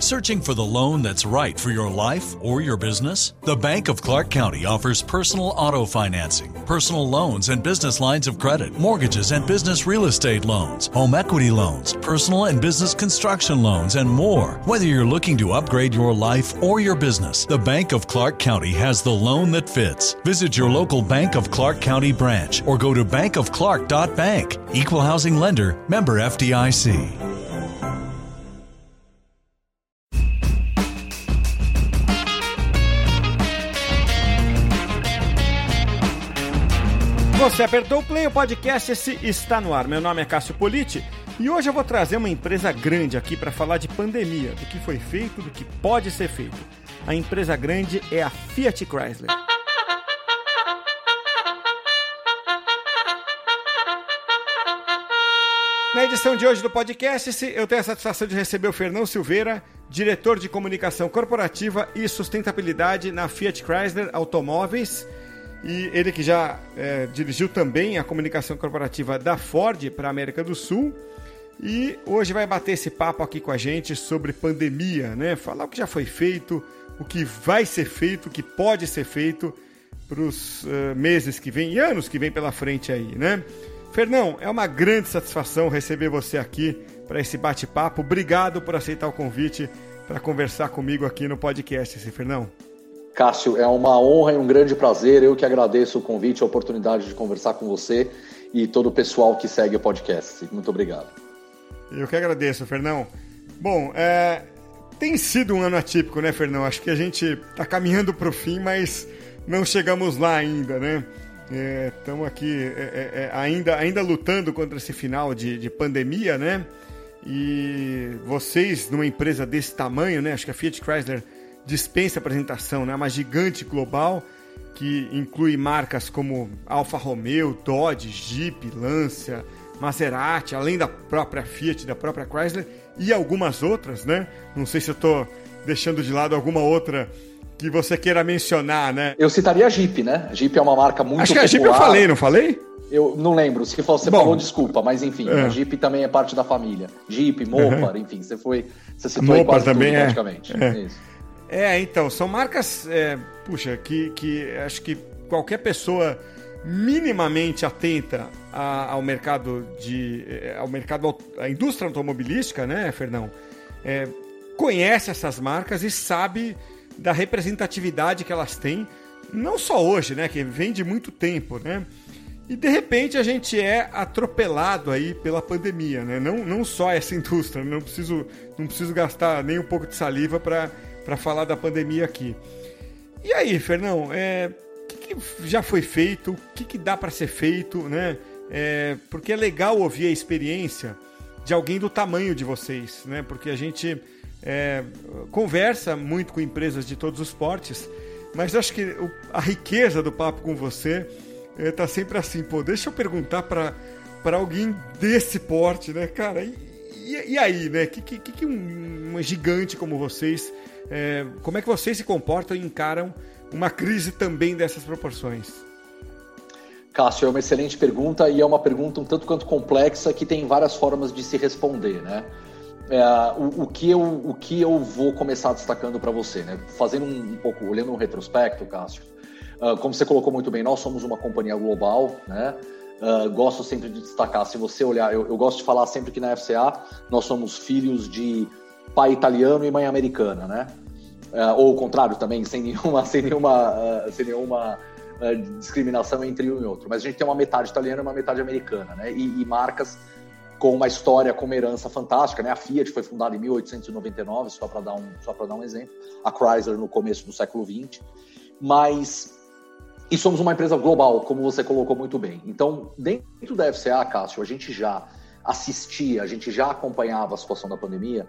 Searching for the loan that's right for your life or your business? The Bank of Clark County offers personal auto financing, personal loans and business lines of credit, mortgages and business real estate loans, home equity loans, personal and business construction loans, and more. Whether you're looking to upgrade your life or your business, the Bank of Clark County has the loan that fits. Visit your local Bank of Clark County branch or go to bankofclark.bank. Equal housing lender, member FDIC. Você apertou o play, o podcast esse está no ar. Meu nome é Cássio Politi e hoje eu vou trazer uma empresa grande aqui para falar de pandemia, do que foi feito, do que pode ser feito. A empresa grande é a Fiat Chrysler. Na edição de hoje do podcast, eu tenho a satisfação de receber o Fernão Silveira, diretor de comunicação corporativa e sustentabilidade na Fiat Chrysler Automóveis. E ele que já é, dirigiu também a comunicação corporativa da Ford para a América do Sul. E hoje vai bater esse papo aqui com a gente sobre pandemia, né? Falar o que já foi feito, o que vai ser feito, o que pode ser feito para os uh, meses que vêm e anos que vêm pela frente aí, né? Fernão, é uma grande satisfação receber você aqui para esse bate-papo. Obrigado por aceitar o convite para conversar comigo aqui no podcast, esse Fernão. Cássio, é uma honra e um grande prazer. Eu que agradeço o convite, a oportunidade de conversar com você e todo o pessoal que segue o podcast. Muito obrigado. Eu que agradeço, Fernão. Bom, é, tem sido um ano atípico, né, Fernão? Acho que a gente está caminhando para o fim, mas não chegamos lá ainda, né? Estamos é, aqui é, é, é, ainda, ainda lutando contra esse final de, de pandemia, né? E vocês, numa empresa desse tamanho, né? Acho que a Fiat Chrysler dispensa apresentação, né? Uma gigante global que inclui marcas como Alfa Romeo, Dodge, Jeep, Lancia, Maserati, além da própria Fiat, da própria Chrysler e algumas outras, né? Não sei se eu estou deixando de lado alguma outra que você queira mencionar, né? Eu citaria a Jeep, né? A Jeep é uma marca muito Acho que a Jeep eu falei, não falei? Eu não lembro. Se você Bom, falou, desculpa, mas enfim, é. a Jeep também é parte da família. Jeep, Mopar, uhum. enfim, você foi. Você citou Mopar quase também tudo, é. praticamente. É. Isso. É, então, são marcas, é, puxa, que, que acho que qualquer pessoa minimamente atenta a, ao mercado de. É, ao mercado. à indústria automobilística, né, Fernão? É, conhece essas marcas e sabe da representatividade que elas têm, não só hoje, né, que vem de muito tempo, né? E de repente a gente é atropelado aí pela pandemia, né? Não, não só essa indústria, não preciso, não preciso gastar nem um pouco de saliva para para falar da pandemia aqui. E aí, Fernão, é, o que, que já foi feito? O que, que dá para ser feito, né? É, porque é legal ouvir a experiência de alguém do tamanho de vocês, né? Porque a gente é, conversa muito com empresas de todos os portes, mas acho que a riqueza do papo com você está é, sempre assim, pô, deixa eu perguntar para para alguém desse porte, né, cara? E, e, e aí, né? Que, que, que um, um gigante como vocês é, como é que vocês se comportam e encaram uma crise também dessas proporções? Cássio, é uma excelente pergunta e é uma pergunta um tanto quanto complexa que tem várias formas de se responder, né? É, o, o, que eu, o que eu vou começar destacando para você, né? Fazendo um, um, pouco, olhando um retrospecto, Cássio, uh, como você colocou muito bem, nós somos uma companhia global, né? Uh, gosto sempre de destacar, se você olhar, eu, eu, gosto de falar sempre que na FCA nós somos filhos de pai italiano e mãe americana, né? Uh, ou o contrário também, sem nenhuma, sem nenhuma, uh, sem nenhuma uh, discriminação entre um e outro. Mas a gente tem uma metade italiana e uma metade americana, né? E, e marcas com uma história, com uma herança fantástica, né? A Fiat foi fundada em 1899, só para dar um, só para dar um exemplo. A Chrysler no começo do século 20. Mas e somos uma empresa global, como você colocou muito bem. Então, dentro da FCA, Cássio, a gente já assistia, a gente já acompanhava a situação da pandemia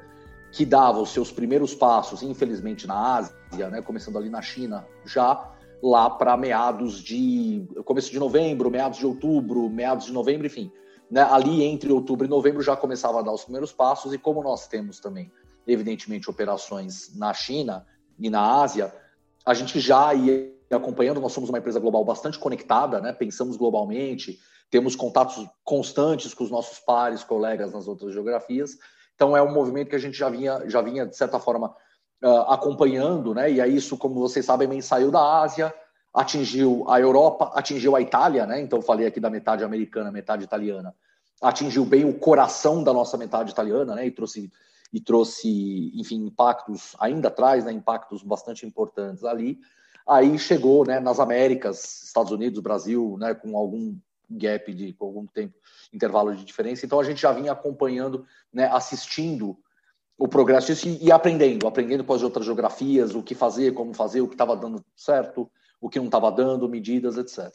que dava os seus primeiros passos, infelizmente, na Ásia, né, começando ali na China, já lá para meados de. começo de novembro, meados de outubro, meados de novembro, enfim. Né, ali entre outubro e novembro já começava a dar os primeiros passos, e como nós temos também, evidentemente, operações na China e na Ásia, a gente já ia acompanhando, nós somos uma empresa global bastante conectada, né, pensamos globalmente, temos contatos constantes com os nossos pares, colegas nas outras geografias, Então é um movimento que a gente já vinha, já vinha de certa forma uh, acompanhando, né? E aí isso, como vocês sabem, saiu da Ásia, atingiu a Europa, atingiu a Itália, né? Então falei aqui da metade americana, metade italiana, atingiu bem o coração da nossa metade italiana, né? E trouxe e trouxe, enfim, impactos ainda atrás, né? Impactos bastante importantes ali. Aí chegou, né? Nas Américas, Estados Unidos, Brasil, né? Com algum gap de algum tempo intervalo de diferença. Então a gente já vinha acompanhando, né? Assistindo o progresso disso e, e aprendendo, aprendendo com as outras geografias, o que fazer, como fazer, o que estava dando certo, o que não estava dando, medidas, etc.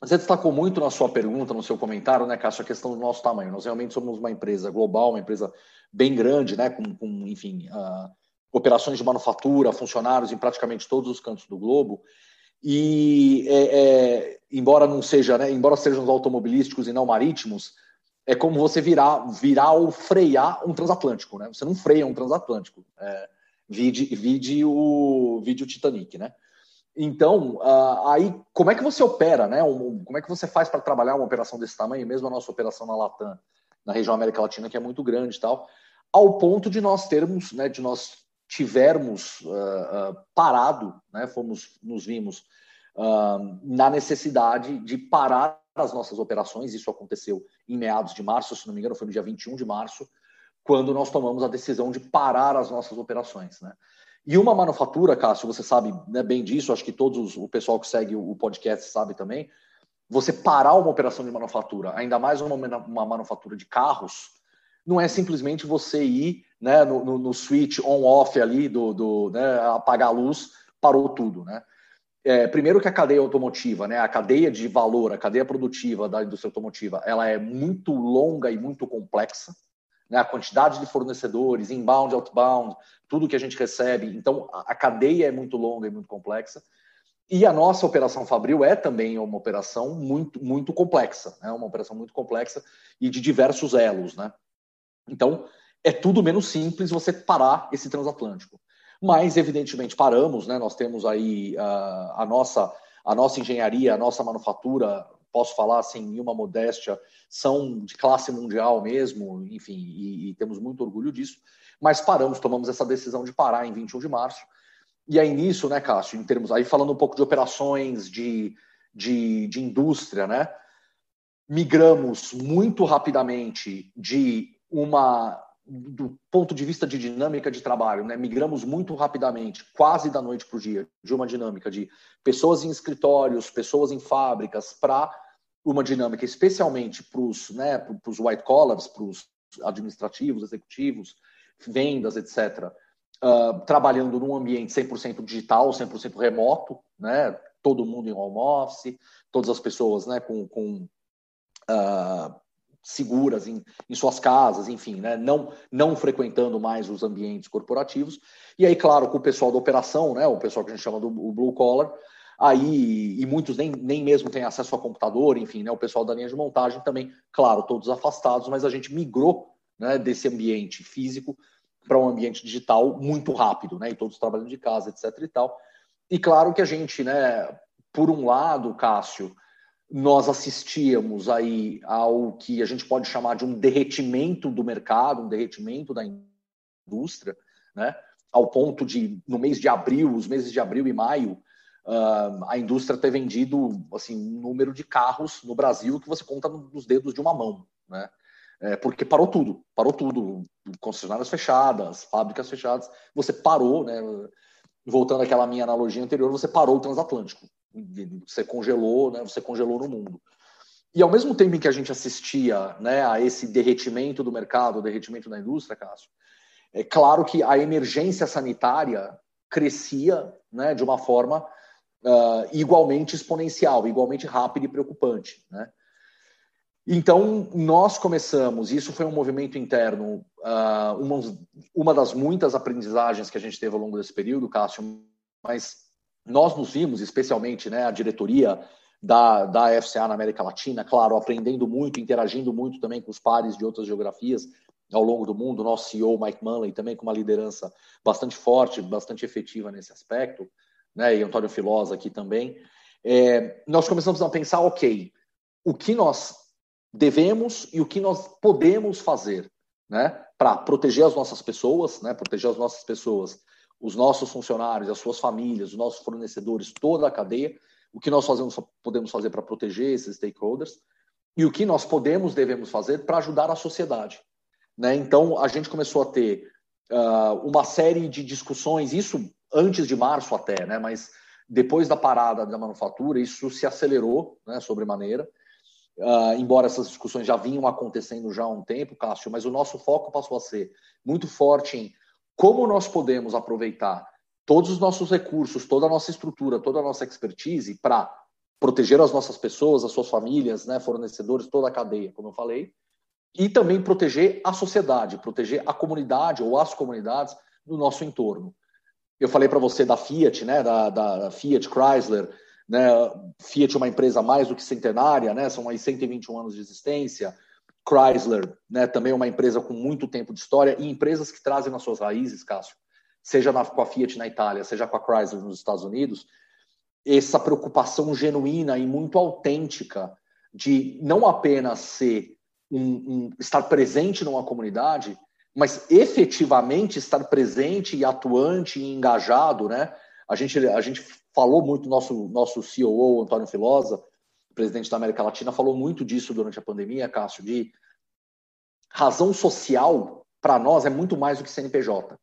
Você destacou muito na sua pergunta, no seu comentário, né, Cássio, a questão do nosso tamanho. Nós realmente somos uma empresa global, uma empresa bem grande, né, com, com enfim, uh, operações de manufatura, funcionários em praticamente todos os cantos do globo. E, é, é, embora não seja, né, embora sejam automobilísticos e não marítimos, é como você virar, virar ou frear um transatlântico, né? Você não freia um transatlântico. É, vide, vide, o, vide o Titanic, né? Então, uh, aí, como é que você opera, né? Um, como é que você faz para trabalhar uma operação desse tamanho, mesmo a nossa operação na Latam, na região América Latina, que é muito grande e tal, ao ponto de nós termos, né, de nós tivermos uh, uh, parado, né, fomos, nos vimos na necessidade de parar as nossas operações, isso aconteceu em meados de março, se não me engano, foi no dia 21 de março, quando nós tomamos a decisão de parar as nossas operações, né? E uma manufatura, Cássio, você sabe né, bem disso, acho que todos o pessoal que segue o podcast sabe também. Você parar uma operação de manufatura, ainda mais uma, uma manufatura de carros, não é simplesmente você ir né, no, no, no switch on-off ali, do, do né, apagar a luz, parou tudo. Né? É, primeiro que a cadeia automotiva, né, a cadeia de valor, a cadeia produtiva da indústria automotiva, ela é muito longa e muito complexa né, a quantidade de fornecedores, inbound, outbound, tudo que a gente recebe. Então, a cadeia é muito longa e muito complexa. E a nossa operação Fabril é também uma operação muito, muito complexa, né? uma operação muito complexa e de diversos elos. Né? Então, é tudo menos simples você parar esse transatlântico. Mas, evidentemente, paramos, né? nós temos aí uh, a, nossa, a nossa engenharia, a nossa manufatura posso falar assim, em uma modéstia, são de classe mundial mesmo, enfim, e, e, temos muito orgulho disso, mas paramos, tomamos essa decisão de parar em 21 de março. E aí nisso, né, Cássio, em termos, aí falando um pouco de operações, de, de, de indústria, né, migramos muito rapidamente de uma do ponto de vista de dinâmica de trabalho, né, migramos muito rapidamente, quase da noite para o dia, de uma dinâmica de pessoas em escritórios, pessoas em fábricas, para uma dinâmica especialmente para os né, white collars, para os administrativos, executivos, vendas, etc., uh, ah, trabalhando num ambiente 100% digital, 100% remoto, né, todo mundo em home office, todas as pessoas né, com, com uh, seguras em, em, suas casas, enfim, né? não, não frequentando mais os ambientes corporativos. E aí, claro, com o pessoal da operação, né? o pessoal que a gente chama do blue collar, aí, e muitos nem, nem mesmo têm acesso a computador, enfim, né? o pessoal da linha de montagem também, claro, todos afastados, mas a gente migrou né, desse ambiente físico para um ambiente digital muito rápido, né? e todos trabalhando de casa, etc. e tal. E claro que a gente, né, por um lado, Cássio, nós assistíamos aí ao que a gente pode chamar de um derretimento do mercado, um derretimento da indústria, né? ao ponto de, no mês de abril, os meses de abril e maio, uh, a indústria ter vendido assim, um número de carros no Brasil que você conta nos dedos de uma mão. Né? É, porque parou tudo, parou tudo, concessionárias fechadas, fábricas fechadas, você parou, né? voltando àquela minha analogia anterior, você parou o transatlântico você congelou, né? Você congelou no mundo. E ao mesmo tempo em que a gente assistia né, a esse derretimento do mercado, derretimento da indústria, Cássio, é claro que a emergência sanitária crescia né, de uma forma uh, igualmente exponencial, igualmente rápida e preocupante. Né? Então, nós começamos, isso foi um movimento interno, uh, uma, uma das muitas aprendizagens que a gente teve ao longo desse período, Cássio, mas nós nos vimos, especialmente né, a diretoria da, da FCA na América Latina, claro, aprendendo muito, interagindo muito também com os pares de outras geografias ao longo do mundo. Nosso CEO, Mike Manley, também com uma liderança bastante forte, bastante efetiva nesse aspecto, né, e Antônio Filosa aqui também. É, nós começamos a pensar, ok, o que nós devemos e o que nós podemos fazer né, para proteger as nossas pessoas, né, proteger as nossas pessoas, os nossos funcionários, as suas famílias, os nossos fornecedores, toda a cadeia, o que nós fazemos, podemos fazer para proteger esses stakeholders e o que nós podemos, devemos fazer para ajudar a sociedade. Né? Então, a gente começou a ter uh, uma série de discussões, isso antes de março até, né? mas depois da parada da manufatura, isso se acelerou né, sobremaneira. Uh, embora essas discussões já vinham acontecendo já há um tempo, Cássio, mas o nosso foco passou a ser muito forte em como nós podemos aproveitar todos os nossos recursos, toda a nossa estrutura, toda a nossa expertise para proteger as nossas pessoas, as suas famílias, né, fornecedores, toda a cadeia, como eu falei, e também proteger a sociedade, proteger a comunidade ou as comunidades no nosso entorno. Eu falei para você da Fiat, né, da, da Fiat Chrysler, né, Fiat é uma empresa mais do que centenária, né, são aí 121 anos de existência. Chrysler, né, também é uma empresa com muito tempo de história e empresas que trazem nas suas raízes, Cássio, seja na, com a Fiat na Itália, seja com a Chrysler nos Estados Unidos, essa preocupação genuína e muito autêntica de não apenas ser um, um, estar presente numa comunidade, mas efetivamente estar presente e atuante e engajado, né? A gente, a gente falou muito, nosso, nosso CEO, Antônio Filosa, presidente da América Latina, falou muito disso durante a pandemia, Cássio, de razão social, para nós, é muito mais do que CNPJ.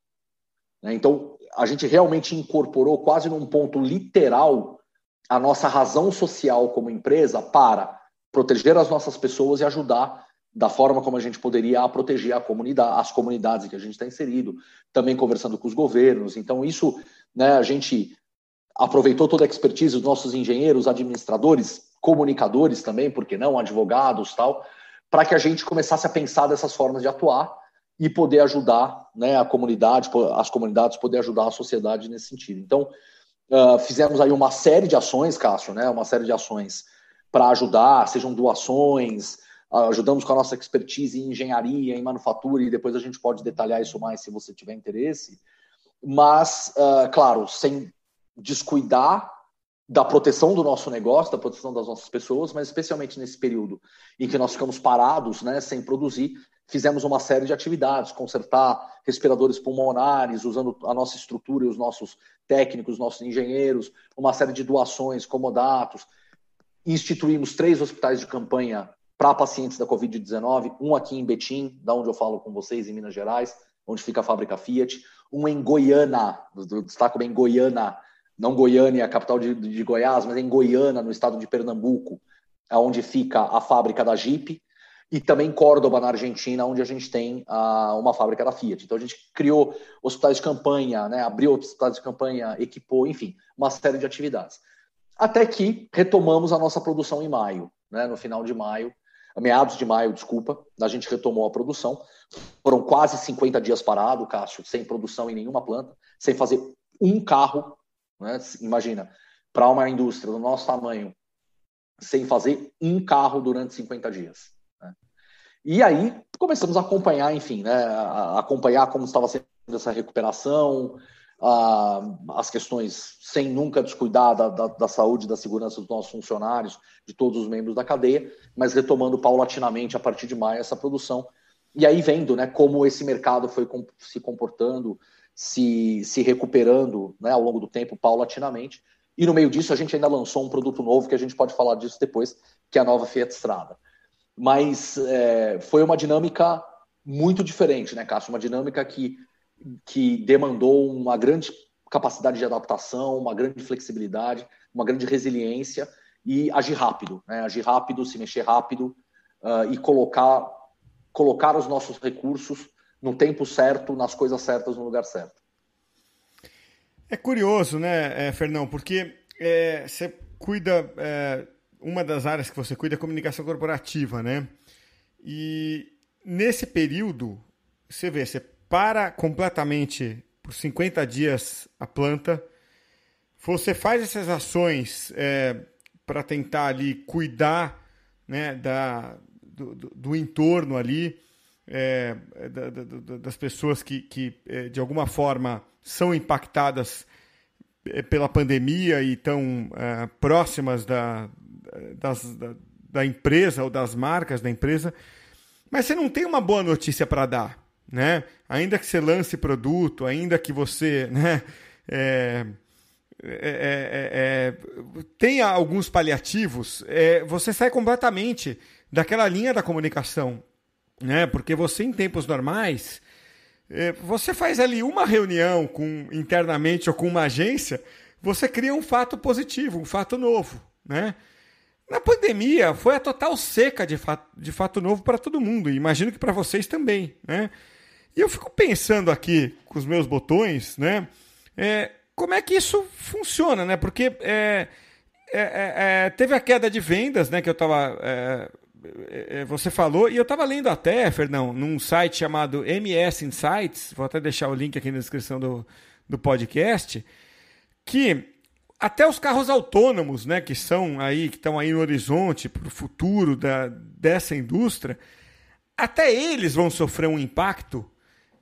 Né? Então, a gente realmente incorporou quase num ponto literal a nossa razão social como empresa para proteger as nossas pessoas e ajudar da forma como a gente poderia proteger a comunidade, as comunidades que a gente está inserido, também conversando com os governos. Então, isso, né, a gente aproveitou toda a expertise dos nossos engenheiros, administradores, comunicadores também, porque não, advogados tal, para que a gente começasse a pensar dessas formas de atuar e poder ajudar né, a comunidade, as comunidades poder ajudar a sociedade nesse sentido. Então, uh, fizemos aí uma série de ações, Cássio, né, uma série de ações para ajudar, sejam doações, ajudamos com a nossa expertise em engenharia, em manufatura, e depois a gente pode detalhar isso mais se você tiver interesse. Mas, uh, claro, sem descuidar da proteção do nosso negócio, da proteção das nossas pessoas, mas especialmente nesse período em que nós ficamos parados, né, sem produzir, fizemos uma série de atividades, consertar respiradores pulmonares, usando a nossa estrutura e os nossos técnicos, os nossos engenheiros, uma série de doações, comodatos. Instituímos três hospitais de campanha para pacientes da Covid-19, um aqui em Betim, da onde eu falo com vocês, em Minas Gerais, onde fica a fábrica Fiat, um em Goiânia, destaco bem Goiânia, não Goiânia, a capital de, de Goiás, mas em Goiânia, no estado de Pernambuco, onde fica a fábrica da Jeep, e também Córdoba, na Argentina, onde a gente tem uh, uma fábrica da Fiat. Então a gente criou hospitais de campanha, né, abriu hospitais de campanha, equipou, enfim, uma série de atividades. Até que retomamos a nossa produção em maio, né, no final de maio, meados de maio, desculpa, a gente retomou a produção. Foram quase 50 dias parado, Cássio, sem produção em nenhuma planta, sem fazer um carro. Né? Imagina, para uma indústria do nosso tamanho, sem fazer um carro durante 50 dias. Né? E aí começamos a acompanhar, enfim, né? a acompanhar como estava sendo essa recuperação, as questões sem nunca descuidar da, da, da, saúde da segurança dos nossos funcionários, de todos os membros da cadeia, mas retomando paulatinamente a partir de maio essa produção. E aí vendo né, como esse mercado foi se comportando, se, se recuperando né, ao longo do tempo, paulatinamente. E no meio disso, a gente ainda lançou um produto novo, que a gente pode falar disso depois, que é a nova Fiat Strada. Mas é, foi uma dinâmica muito diferente, né, Cássio? Uma dinâmica que que demandou uma grande capacidade de adaptação, uma grande flexibilidade, uma grande resiliência e agir rápido, né? agir rápido, se mexer rápido uh, e colocar, colocar os nossos recursos no tempo certo, nas coisas certas, no lugar certo. É curioso, né, é, Fernão, porque é, você cuida, é, uma das áreas que você cuida é comunicação corporativa, né? E nesse período, você vê, você para completamente por 50 dias a planta. Você faz essas ações é, para tentar ali cuidar né, da, do, do, do entorno ali, é, da, da, das pessoas que, que é, de alguma forma são impactadas é, pela pandemia e estão é, próximas da, das, da, da empresa ou das marcas da empresa. mas você não tem uma boa notícia para dar, né? Ainda que você lance produto, ainda que você, né? É, é, é, é tenha alguns paliativos, é, você sai completamente daquela linha da comunicação, né? Porque você em tempos normais é, você faz ali uma reunião com internamente ou com uma agência, você cria um fato positivo, um fato novo, né? Na pandemia foi a total seca de fato, de fato novo para todo mundo, e imagino que para vocês também, né? E eu fico pensando aqui com os meus botões, né? É, como é que isso funciona, né? Porque é, é, é, é teve a queda de vendas, né? Que eu estava você falou, e eu estava lendo até, Fernão, num site chamado MS Insights, vou até deixar o link aqui na descrição do, do podcast, que até os carros autônomos, né, que são aí, que estão aí no horizonte para o futuro da, dessa indústria, até eles vão sofrer um impacto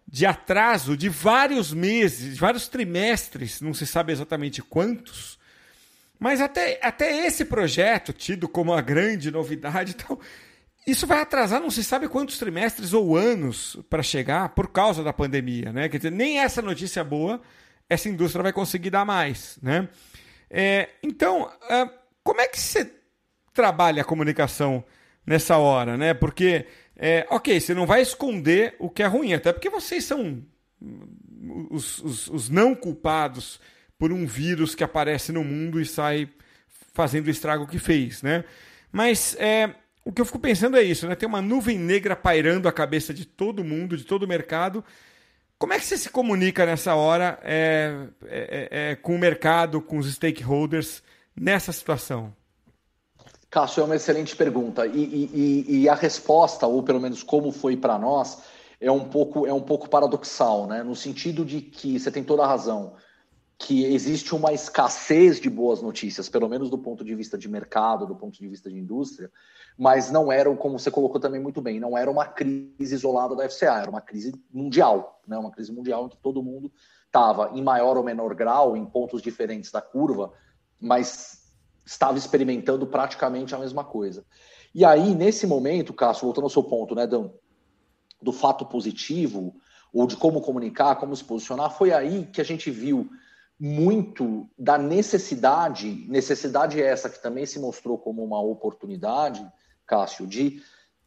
de atraso de vários meses, vários trimestres, não se sabe exatamente quantos, mas até, até esse projeto, tido como a grande novidade, então, isso vai atrasar não se sabe quantos trimestres ou anos para chegar por causa da pandemia. Né? Quer dizer, nem essa notícia boa essa indústria vai conseguir dar mais. Né? É, então, é, como é que você trabalha a comunicação nessa hora? Né? Porque, é, ok, você não vai esconder o que é ruim, até porque vocês são os, os, os não culpados por um vírus que aparece no mundo e sai fazendo o estrago que fez, né? Mas é, o que eu fico pensando é isso, né? Tem uma nuvem negra pairando a cabeça de todo mundo, de todo o mercado. Como é que você se comunica nessa hora é, é, é, é com o mercado, com os stakeholders nessa situação? Cássio, é uma excelente pergunta. E, e, e a resposta, ou pelo menos como foi para nós, é um pouco é um pouco paradoxal, né? No sentido de que você tem toda a razão que existe uma escassez de boas notícias, pelo menos do ponto de vista de mercado, do ponto de vista de indústria, mas não era, como você colocou também muito bem, não era uma crise isolada da FCA, era uma crise mundial, né? uma crise mundial em que todo mundo estava, em maior ou menor grau, em pontos diferentes da curva, mas estava experimentando praticamente a mesma coisa. E aí, nesse momento, Cássio, voltando ao seu ponto, né, do, do fato positivo, ou de como comunicar, como se posicionar, foi aí que a gente viu muito da necessidade, necessidade essa que também se mostrou como uma oportunidade, Cássio, de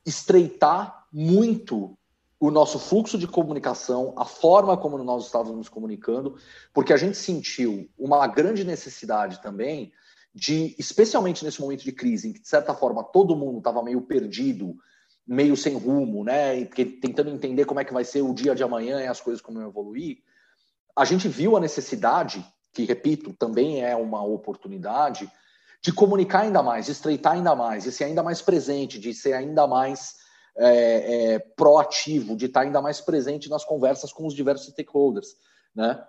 estreitar muito o nosso fluxo de comunicação, a forma como nós estávamos nos comunicando, porque a gente sentiu uma grande necessidade também de, especialmente nesse momento de crise, em que, de certa forma, todo mundo estava meio perdido, meio sem rumo, né? tentando entender como é que vai ser o dia de amanhã e as coisas como vão evoluir, a gente viu a necessidade, que repito, também é uma oportunidade, de comunicar ainda mais, de estreitar ainda mais, de ser ainda mais presente, de ser ainda mais é, é, proativo, de estar ainda mais presente nas conversas com os diversos stakeholders, né?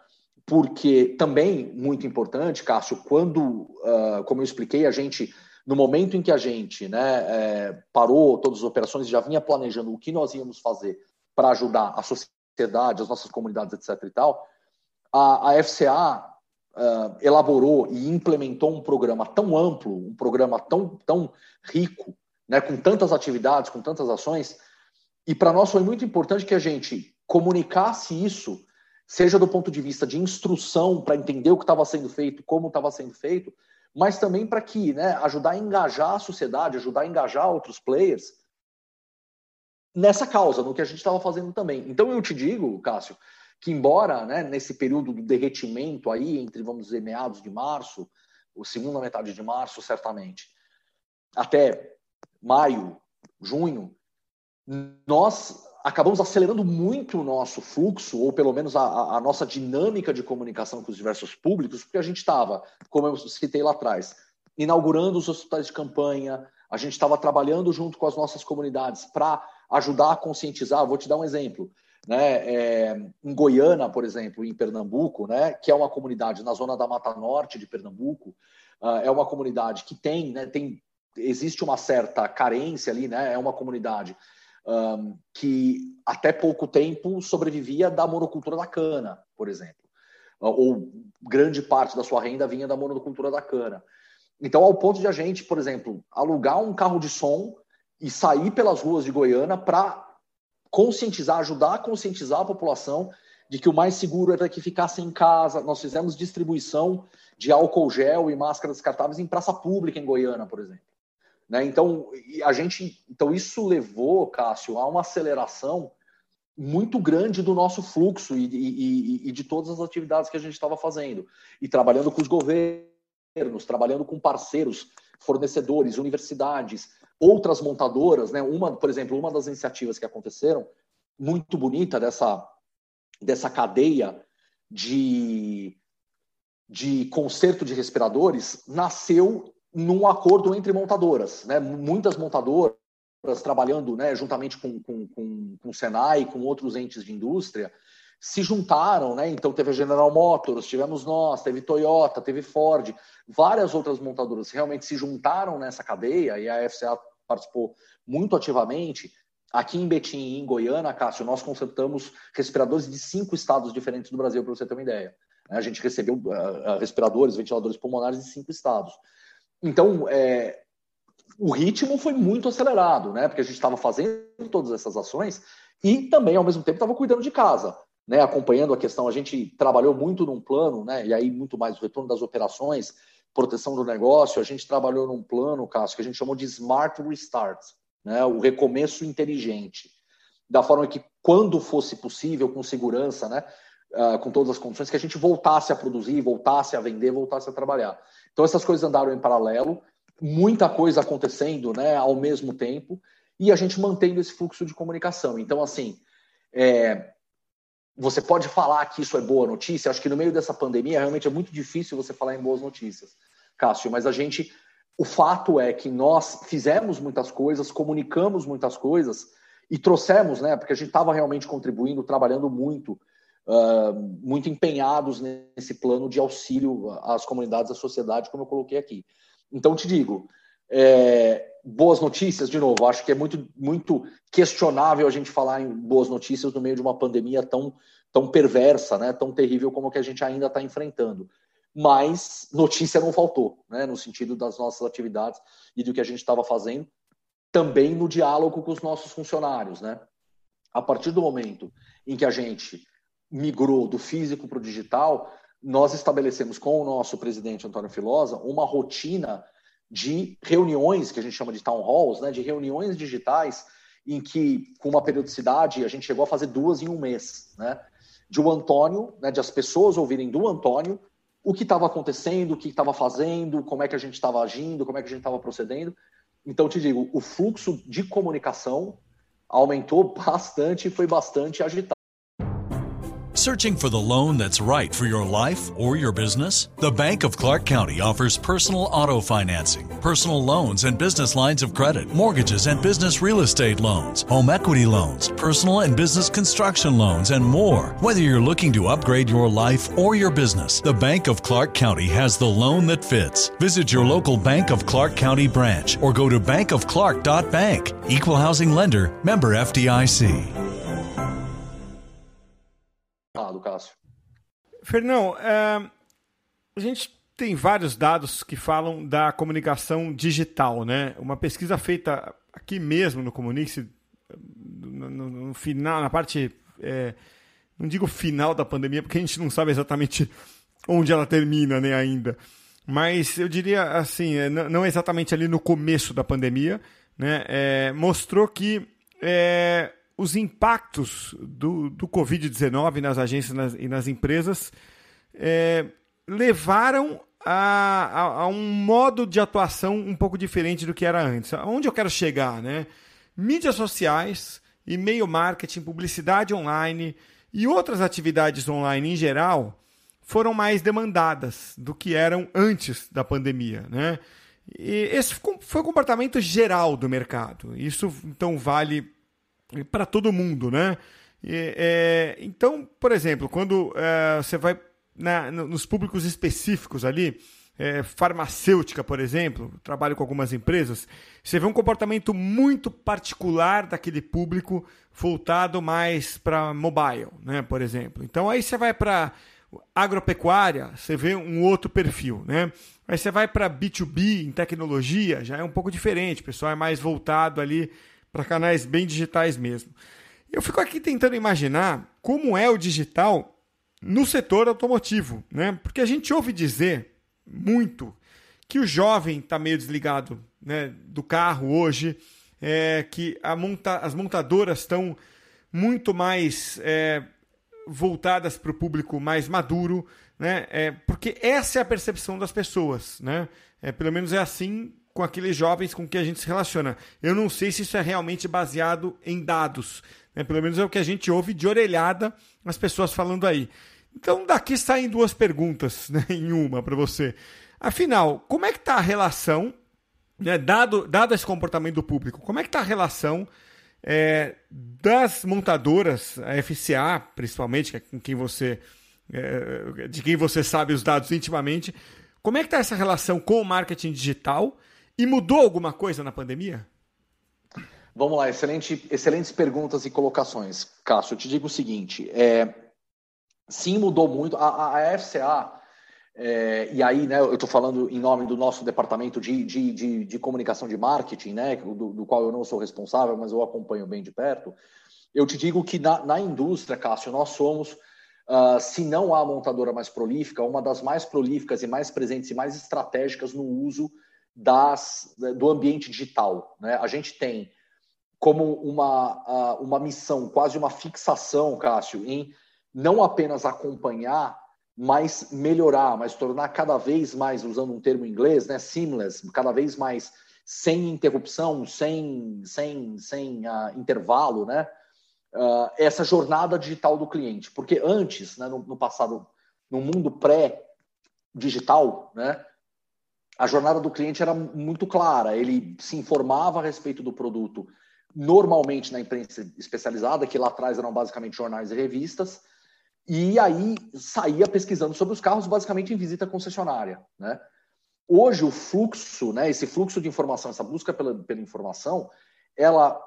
Porque também muito importante, Cássio, quando, uh, como eu expliquei, a gente no momento em que a gente né, é, parou todas as operações, já vinha planejando o que nós íamos fazer para ajudar a sociedade, as nossas comunidades, etc. e tal, a, a FCA uh, elaborou e implementou um programa tão amplo, um programa tão, tão rico, né, com tantas atividades, com tantas ações, e para nós foi muito importante que a gente comunicasse isso, seja do ponto de vista de instrução para entender o que estava sendo feito, como estava sendo feito, mas também para que, né, ajudar a engajar a sociedade, ajudar a engajar outros players nessa causa, no que a gente estava fazendo também. Então eu te digo, Cássio, que embora né, nesse período do derretimento aí, entre, vamos dizer, meados de março, ou segunda metade de março, certamente, até maio, junho, nós acabamos acelerando muito o nosso fluxo, ou pelo menos a, a nossa dinâmica de comunicação com os diversos públicos, porque a gente estava, como eu citei lá atrás, inaugurando os hospitais de campanha, a gente estava trabalhando junto com as nossas comunidades para ajudar a conscientizar. Vou te dar um exemplo né, é, em Goiânia, por exemplo, em Pernambuco, né, que é uma comunidade na zona da Mata Norte de Pernambuco, uh, é uma comunidade que tem, né, tem, existe uma certa carência ali, né, é uma comunidade um, que até pouco tempo sobrevivia da monocultura da cana, por exemplo, uh, ou grande parte da sua renda vinha da monocultura da cana. Então, ao ponto de a gente, por exemplo, alugar um carro de som e sair pelas ruas de Goiânia para conscientizar, ajudar a conscientizar a população de que o mais seguro era que ficasse em casa. Nós fizemos distribuição de álcool gel e máscaras descartáveis em praça pública em Goiânia, por exemplo. Né? Então, a gente, então isso levou, Cássio, a uma aceleração muito grande do nosso fluxo e, e, e de todas as atividades que a gente estava fazendo. E trabalhando com os governos, trabalhando com parceiros, fornecedores, universidades, outras montadoras. Né? Uma, por exemplo, uma das iniciativas que aconteceram, muito bonita dessa dessa cadeia de, de conserto de respiradores nasceu num acordo entre montadoras. Né? Muitas montadoras trabalhando né, juntamente com, com, com, com o Senai, com outros entes de indústria, se juntaram, né? Então teve a General Motors, tivemos nós, teve Toyota, teve Ford, várias outras montadoras realmente se juntaram nessa cadeia e a FCA participou muito ativamente Aqui em Betim e em Goiânia, Cássio, nós consertamos respiradores de cinco estados diferentes do Brasil, para você ter uma ideia. A gente recebeu uh, respiradores, ventiladores pulmonares de cinco estados. Então, é, o ritmo foi muito acelerado, né? Porque a gente estava fazendo todas essas ações e também, ao mesmo tempo, estava cuidando de casa, né? Acompanhando a questão. A gente trabalhou muito num plano, né? E aí, muito mais o retorno das operações, proteção do negócio. A gente trabalhou num plano, Cássio, que a gente chamou de Smart Restart né, o recomeço inteligente, da forma que, quando fosse possível, com segurança, né, uh, com todas as condições, que a gente voltasse a produzir, voltasse a vender, voltasse a trabalhar. Então, essas coisas andaram em paralelo, muita coisa acontecendo né, ao mesmo tempo, e a gente mantendo esse fluxo de comunicação. Então, assim, é, você pode falar que isso é boa notícia, acho que no meio dessa pandemia realmente é muito difícil você falar em boas notícias, Cássio, mas a gente o fato é que nós fizemos muitas coisas, comunicamos muitas coisas e trouxemos, né? Porque a gente estava realmente contribuindo, trabalhando muito, uh, muito empenhados nesse plano de auxílio às comunidades, à sociedade, como eu coloquei aqui. Então, te digo, é, boas notícias, de novo, acho que é muito, muito questionável a gente falar em boas notícias no meio de uma pandemia tão, tão perversa, né, tão terrível como a que a gente ainda está enfrentando mas notícia não faltou, né, no sentido das nossas atividades e do que a gente estava fazendo, também no diálogo com os nossos funcionários. Né? A partir do momento em que a gente migrou do físico para o digital, nós estabelecemos com o nosso presidente Antônio Filosa uma rotina de reuniões, que a gente chama de town halls, né, de reuniões digitais, em que, com uma periodicidade, a gente chegou a fazer duas em um mês, né, de o Antônio, né, de as pessoas ouvirem do Antônio o que estava acontecendo, o que estava fazendo, como é que a gente estava agindo, como é que a gente estava procedendo. Então, te digo, o fluxo de comunicação aumentou bastante e foi bastante agitado. Searching for the loan that's right for your life or your business? The Bank of Clark County offers personal auto financing, personal loans and business lines of credit, mortgages and business real estate loans, home equity loans, personal and business construction loans, and more. Whether you're looking to upgrade your life or your business, the Bank of Clark County has the loan that fits. Visit your local Bank of Clark County branch or go to bankofclark.bank. Equal housing lender, member FDIC. Cássio. Fernão, é, a gente tem vários dados que falam da comunicação digital, né? Uma pesquisa feita aqui mesmo no Comunique, no, no, no, final, na parte, é, não digo final da pandemia, porque a gente não sabe exatamente onde ela termina, né, ainda. Mas eu diria assim, é, não exatamente ali no começo da pandemia, né? É, mostrou que é, os impactos do, do Covid-19 nas agências nas, e nas empresas é, levaram a, a, a, um modo de atuação um pouco diferente do que era antes. Onde eu quero chegar? Né? Mídias sociais, e-mail marketing, publicidade online e outras atividades online em geral foram mais demandadas do que eram antes da pandemia. Né? E esse foi o comportamento geral do mercado. Isso então vale para todo mundo, né? E, é, então, por exemplo, quando é, você vai na, nos públicos específicos ali, é, farmacêutica, por exemplo, trabalho com algumas empresas, você vê um comportamento muito particular daquele público voltado mais para mobile, né, por exemplo. Então aí você vai para Agropecuária, você vê um outro perfil, né? Aí você vai para B2B em tecnologia, já é um pouco diferente, o pessoal é mais voltado ali para canais bem digitais mesmo. Eu fico aqui tentando imaginar como é o digital no setor automotivo, né? Porque a gente ouve dizer muito que o jovem está meio desligado né, do carro hoje, é, que monta as montadoras estão muito mais é, voltadas para o público mais maduro, né? É, porque essa é a percepção das pessoas, né? É, pelo menos é assim com aqueles jovens com que a gente se relaciona. Eu não sei se isso é realmente baseado em dados, né? Pelo menos é o que a gente ouve de orelhada as pessoas falando aí. Então daqui saem duas perguntas né, em uma para você. Afinal, como é que está a relação, né, dado, dado esse comportamento do público, como é que está a relação é, das montadoras, a FCA principalmente, que é com quem você, é, de quem você sabe os dados intimamente, como é que está essa relação com o marketing digital e mudou alguma coisa na pandemia? Vamos lá, excelente, excelentes perguntas e colocações. Cássio, eu te digo o seguinte: é, sim, mudou muito. A, a, FCA, é, e aí né, eu estou falando em nome do nosso departamento de, de, de, de comunicação de marketing, né, do, do, qual eu não sou responsável, mas eu acompanho bem de perto. Eu te digo que na, na indústria, Cássio, nós somos, uh, se não a montadora mais prolífica, uma das mais prolíficas e mais presentes e mais estratégicas no uso das, do ambiente digital. Né? A gente tem como uma, uma missão, quase uma fixação, Cássio, em não apenas acompanhar, mas melhorar, mas tornar cada vez mais, usando um termo em inglês, né, seamless, cada vez mais sem interrupção, sem, sem, sem uh, intervalo, né, uh, essa jornada digital do cliente. Porque antes, né, no, no passado, no mundo pré-digital, né, a jornada do cliente era muito clara. Ele se informava a respeito do produto normalmente na imprensa especializada, que lá atrás eram basicamente jornais e revistas, e aí saía pesquisando sobre os carros, basicamente em visita concessionária. Né? Hoje, o fluxo, né, esse fluxo de informação, essa busca pela, pela informação, ela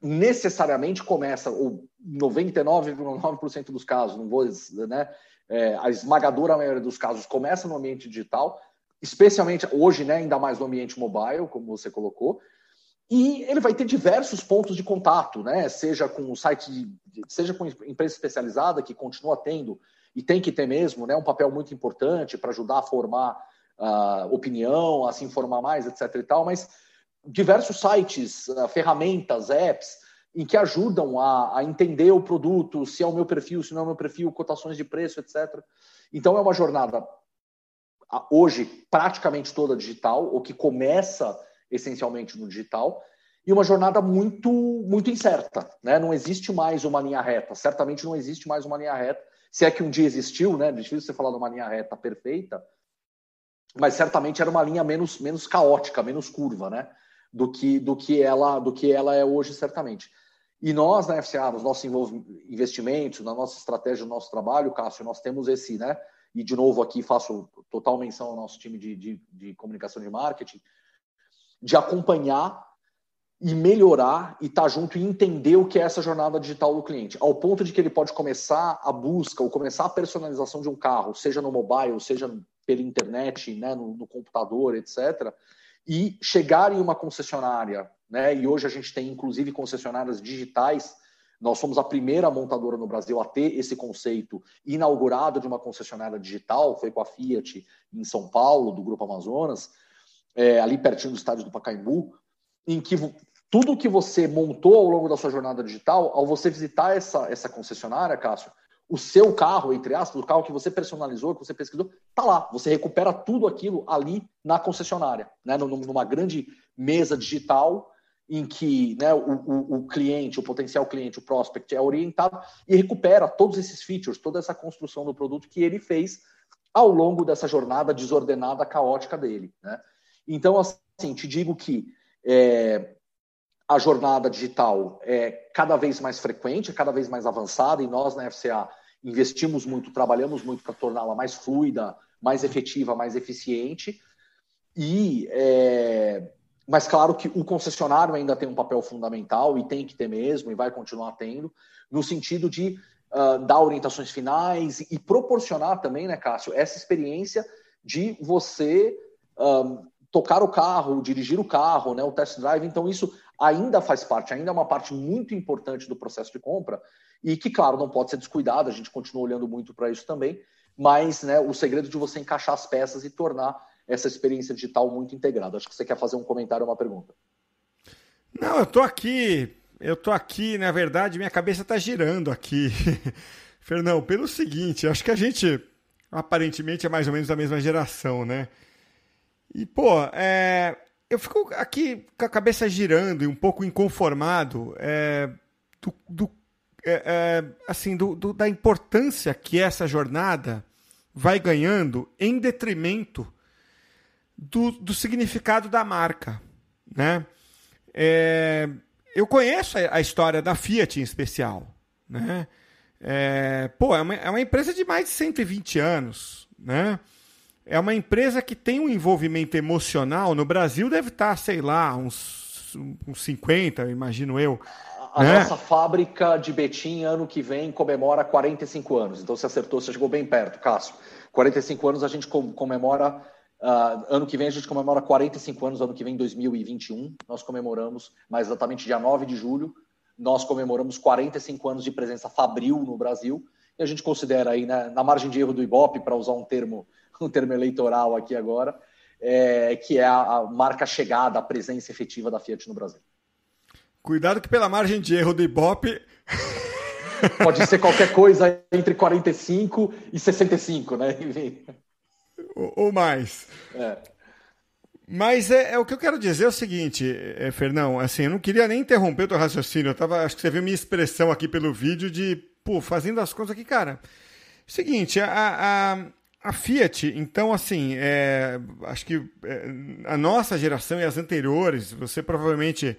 necessariamente começa, ou 99,9% dos casos, não vou, né, é, a esmagadora maioria dos casos começa no ambiente digital, especialmente hoje, né, ainda mais no ambiente mobile, como você colocou, e ele vai ter diversos pontos de contato, né? Seja com o site, de, seja com empresa especializada que continua tendo e tem que ter mesmo, né? Um papel muito importante para ajudar a formar uh, opinião, a se informar mais, etc. E tal. Mas diversos sites, uh, ferramentas, apps em que ajudam a, a, entender o produto, se é o meu perfil, se não é o meu perfil, cotações de preço, etc. Então é uma jornada hoje praticamente toda digital, ou que começa essencialmente no digital, e uma jornada muito muito incerta, né? Não existe mais uma linha reta, certamente não existe mais uma linha reta. Se é que um dia existiu, né? Difícil você falar de uma linha reta perfeita, mas certamente era uma linha menos menos caótica, menos curva, né? Do que do que ela do que ela é hoje certamente. E nós na FCA, nos nossos investimentos, na nossa estratégia, no nosso trabalho, Cássio, nós temos esse, né? E de novo aqui faço total menção ao nosso time de, de, de comunicação de marketing de acompanhar e melhorar e estar tá junto e entender o que é essa jornada digital do cliente, ao ponto de que ele pode começar a busca ou começar a personalização de um carro, seja no mobile, seja pela internet, né, no, no computador, etc., e chegar em uma concessionária, né? E hoje a gente tem inclusive concessionárias digitais. Nós somos a primeira montadora no Brasil a ter esse conceito inaugurado de uma concessionária digital, foi com a Fiat em São Paulo, do Grupo Amazonas é, ali pertinho do estádio do Pacaembu, em que tudo que você montou ao longo da sua jornada digital, ao você visitar essa, essa concessionária, Cássio, o seu carro, entre aspas, o carro que você personalizou, que você pesquisou, tá lá. Você recupera tudo aquilo ali na concessionária, né? numa grande mesa digital em que né, o, o, o, cliente, o potencial cliente, o prospect é orientado e recupera todos esses features, toda essa construção do produto que ele fez ao longo dessa jornada desordenada, caótica dele. Né? Então, assim, te digo que é, a jornada digital é cada vez mais frequente, é cada vez mais avançada, e nós na FCA investimos muito, trabalhamos muito para torná-la mais fluida, mais efetiva, mais eficiente. E, é, mas claro que o concessionário ainda tem um papel fundamental e tem que ter mesmo, e vai continuar tendo, no sentido de uh, dar orientações finais e proporcionar também, né, Cássio, essa experiência de você um, tocar o carro, dirigir o carro, né, o test drive. Então, isso ainda faz parte, ainda é uma parte muito importante do processo de compra e que, claro, não pode ser descuidado, a gente continua olhando muito para isso também, mas né, o segredo de você encaixar as peças e tornar essa experiência digital muito integrada. Acho que você quer fazer um comentário ou uma pergunta. Não, eu estou aqui, eu tô aqui, na verdade, minha cabeça está girando aqui. Fernão, pelo seguinte, acho que a gente aparentemente é mais ou menos da mesma geração, né? E, pô, é, eu fico aqui com a cabeça girando e um pouco inconformado é, do, do é, é, assim, do, do, da importância que essa jornada vai ganhando em detrimento do, do significado da marca, né? É, eu conheço a, a, história da Fiat em especial, né? É, pô, é uma, é uma empresa de mais de 120 anos, né? É uma empresa que tem um envolvimento emocional. No Brasil deve estar, sei lá, uns, uns 50, imagino eu. A né? nossa fábrica de Betim, ano que vem, comemora 45 anos. Então você acertou, você chegou bem perto, Cássio. 45 anos a gente comemora. Uh, ano que vem a gente comemora 45 anos, ano que vem, 2021. Nós comemoramos, mais exatamente dia 9 de julho, nós comemoramos 45 anos de presença fabril no Brasil. E a gente considera aí, né, na margem de erro do Ibope, para usar um termo, um termo eleitoral aqui agora, é, que é a, a marca chegada, a presença efetiva da Fiat no Brasil. Cuidado que pela margem de erro do Ibope. Pode ser qualquer coisa entre 45 e 65, né? Ou, ou mais. É. Mas é, é, o que eu quero dizer é o seguinte, é, Fernão, assim, eu não queria nem interromper o teu raciocínio, eu tava, acho que você viu minha expressão aqui pelo vídeo de, pô, fazendo as contas aqui, cara. Seguinte, a, a, a Fiat, então, assim, é, acho que é, a nossa geração e as anteriores, você provavelmente,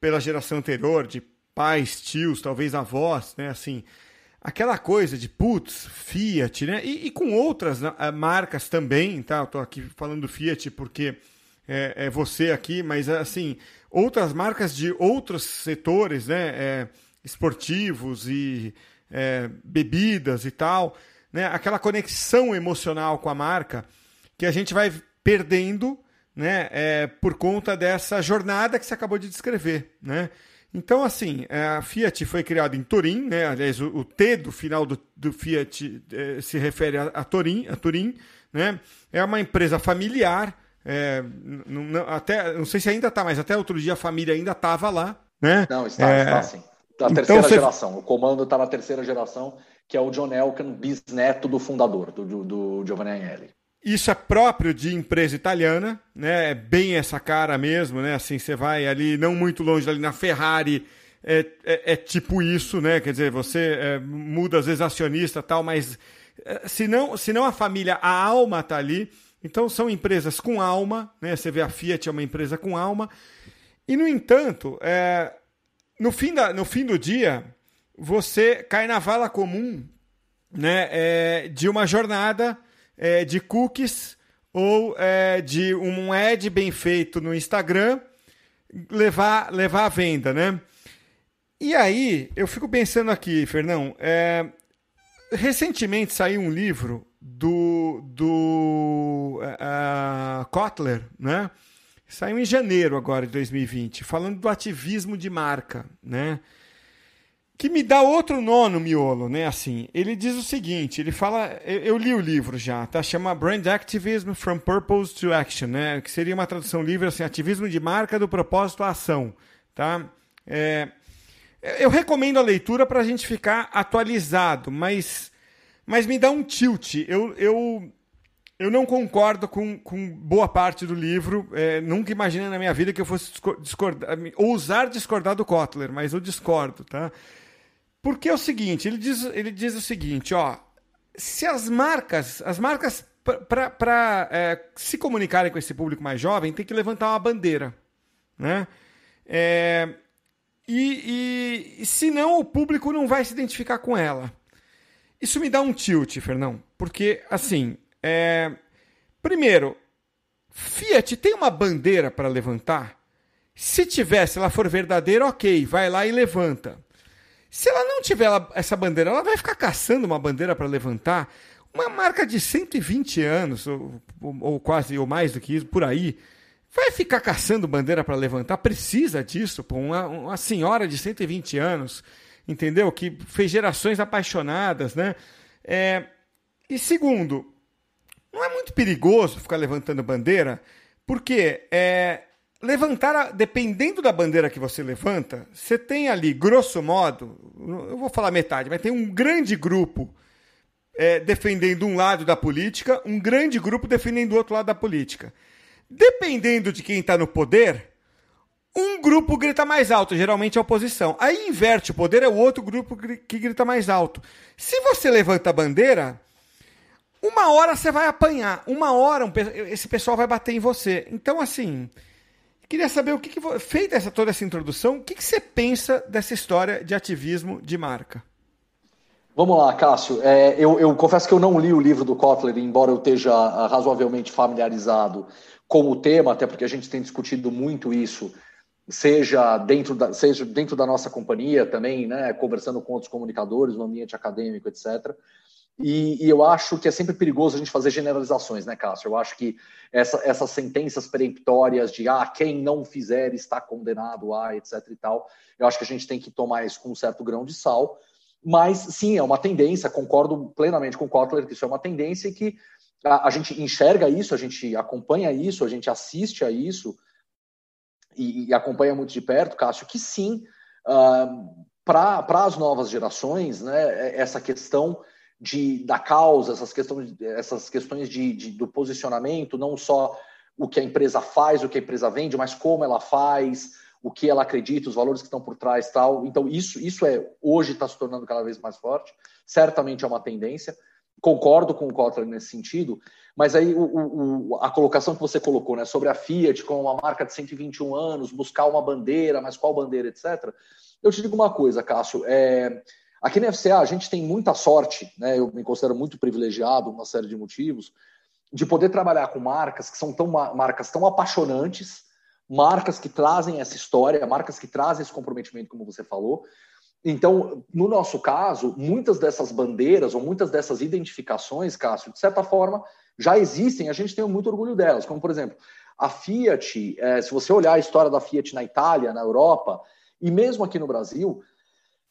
pela geração anterior, de pais, tios, talvez avós, né, assim, aquela coisa de putz, Fiat, né, e, e com outras né, marcas também, tá, eu tô aqui falando do Fiat porque é, é você aqui, mas assim, outras marcas de outros setores, né? É, esportivos e é, bebidas e tal, né? Aquela conexão emocional com a marca que a gente vai perdendo, né? É, por conta dessa jornada que você acabou de descrever, né? Então, assim, é, a Fiat foi criada em Turim, né? Aliás, o, o T do final do, do Fiat é, se refere a, a Turim, a Turim, né? É uma empresa familiar, é, não, não, até, não sei se ainda está, mas até outro dia a família ainda estava lá. Né? Não, está, é, está sim. Da então terceira você... geração. O comando está na terceira geração, que é o John Elkan, bisneto do fundador, do, do, do Giovanni Agnelli. Isso é próprio de empresa italiana, né? É bem essa cara mesmo, né? Assim, você vai ali, não muito longe ali na Ferrari, é, é, é tipo isso, né? Quer dizer, você é, muda às vezes acionista tal, mas é, se não, se não a família, a alma está ali. Então são empresas com alma, né? Você vê a Fiat é uma empresa com alma. E no entanto, é, no, fim da, no fim do dia, você cai na vala comum né, é, de uma jornada é, de cookies ou é, de um ad bem feito no Instagram levar, levar à venda, né? E aí, eu fico pensando aqui, Fernão, é, recentemente saiu um livro do, do uh, Kotler, né? Saiu em janeiro agora de 2020, falando do ativismo de marca, né? Que me dá outro nó no miolo, né? Assim, ele diz o seguinte, ele fala, eu, eu li o livro já, tá? Chama Brand Activism from Purpose to Action, né? Que seria uma tradução livre assim, ativismo de marca do propósito à ação, tá? É, eu recomendo a leitura para a gente ficar atualizado, mas mas me dá um tilt. Eu, eu, eu não concordo com, com boa parte do livro. É, nunca imaginei na minha vida que eu fosse discordar, ousar discordar do Kotler, mas eu discordo, tá? Porque é o seguinte, ele diz, ele diz o seguinte, ó, se as marcas, as marcas para é, se comunicarem com esse público mais jovem, tem que levantar uma bandeira, né? É, e, e, senão o público não vai se identificar com ela. Isso me dá um tilt, Fernão, porque assim, é... primeiro, Fiat tem uma bandeira para levantar? Se tiver, se ela for verdadeira, ok, vai lá e levanta. Se ela não tiver essa bandeira, ela vai ficar caçando uma bandeira para levantar. Uma marca de 120 anos, ou, ou, quase, ou mais do que isso, por aí, vai ficar caçando bandeira para levantar? Precisa disso, pô. Uma, uma senhora de 120 anos, entendeu? Que fez gerações apaixonadas, né? É... E segundo, não é muito perigoso ficar levantando bandeira, porque é, levantar, a, dependendo da bandeira que você levanta, você tem ali, grosso modo, eu vou falar metade, mas tem um grande grupo é, defendendo um lado da política, um grande grupo defendendo o outro lado da política. Dependendo de quem está no poder, um grupo grita mais alto, geralmente a oposição. Aí inverte o poder, é o outro grupo que grita mais alto. Se você levanta a bandeira, uma hora você vai apanhar, uma hora esse pessoal vai bater em você. Então, assim, Queria saber o que, que feita essa toda essa introdução, o que, que você pensa dessa história de ativismo de marca? Vamos lá, Cássio. É, eu, eu, confesso que eu não li o livro do Kotler, embora eu esteja ah, razoavelmente familiarizado com o tema, até porque a gente tem discutido muito isso, seja dentro da, seja dentro da nossa companhia também, né, conversando com outros comunicadores no ambiente acadêmico, etc. E, e, eu acho que é sempre perigoso a gente fazer generalizações, né, Cássio? Eu acho que essa, essas sentenças peremptórias de ah, quem não fizer está condenado a, etc e tal, eu acho que a gente tem que tomar isso com um certo grão de sal. Mas sim, é uma tendência, concordo plenamente com o Kotler que isso é uma tendência e que a, a gente enxerga isso, a gente acompanha isso, a gente assiste a isso e, e acompanha muito de perto, Cássio, que sim, uh, ah, para as novas gerações, né, essa questão de, da causa, essas questões, essas questões de, de, do posicionamento, não só o que a empresa faz, o que a empresa vende, mas como ela faz, o que ela acredita, os valores que estão por trás tal. Então, isso, isso é hoje está se tornando cada vez mais forte. Certamente é uma tendência. Concordo com o Kotler nesse sentido, mas aí o, o, a colocação que você colocou né, sobre a Fiat como uma marca de 121 anos, buscar uma bandeira, mas qual bandeira, etc. Eu te digo uma coisa, Cássio. É, Aqui na FCA a gente tem muita sorte, né? Eu me considero muito privilegiado, uma série de motivos, de poder trabalhar com marcas que são tão marcas tão apaixonantes, marcas que trazem essa história, marcas que trazem esse comprometimento, como você falou. Então, no nosso caso, muitas dessas bandeiras ou muitas dessas identificações, Cássio, de certa forma, já existem, a gente tem muito orgulho delas. Como, por exemplo, a Fiat, é, se você olhar a história da Fiat na Itália, na Europa, e mesmo aqui no Brasil,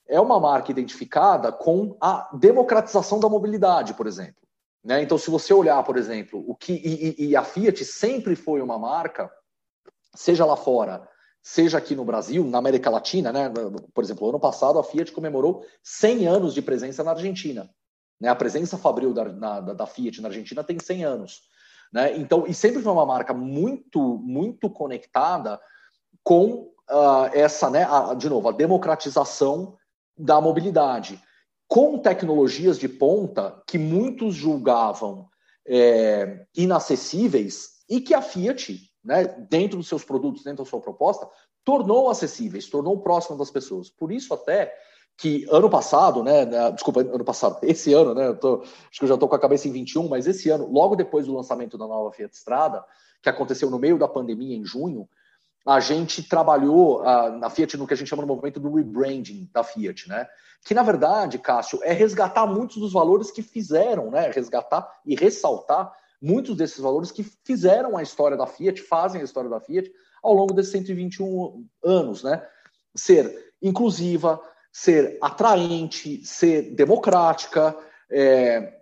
é uma marca identificada com a democratização da mobilidade, por exemplo. Né? Então, se você olhar, por exemplo, o que e, e, a Fiat sempre foi uma marca, seja lá fora, seja aqui no Brasil, na América Latina, né? Por exemplo, ano passado a Fiat comemorou 100 anos de presença na Argentina. Né? A presença fabril da, na, da Fiat na Argentina tem 100 anos. Né? Então, e sempre foi uma marca muito, muito conectada com uh, essa, né, a, de novo, a democratização da mobilidade, com tecnologias de ponta que muitos julgavam é, inacessíveis e que a Fiat, né, dentro dos seus produtos, dentro da sua proposta, tornou acessíveis, tornou próximo das pessoas. Por isso até que ano passado, né, né desculpa, ano passado, esse ano, né, tô, acho que eu já estou com a cabeça em 21, mas esse ano, logo depois do lançamento da nova Fiat Strada, que aconteceu no meio da pandemia em junho, a gente trabalhou na Fiat no que a gente chama no movimento do rebranding da Fiat, né? Que na verdade, Cássio, é resgatar muitos dos valores que fizeram, né? Resgatar e ressaltar muitos desses valores que fizeram a história da Fiat, fazem a história da Fiat ao longo desses 121 anos, né? Ser inclusiva, ser atraente, ser democrática, é,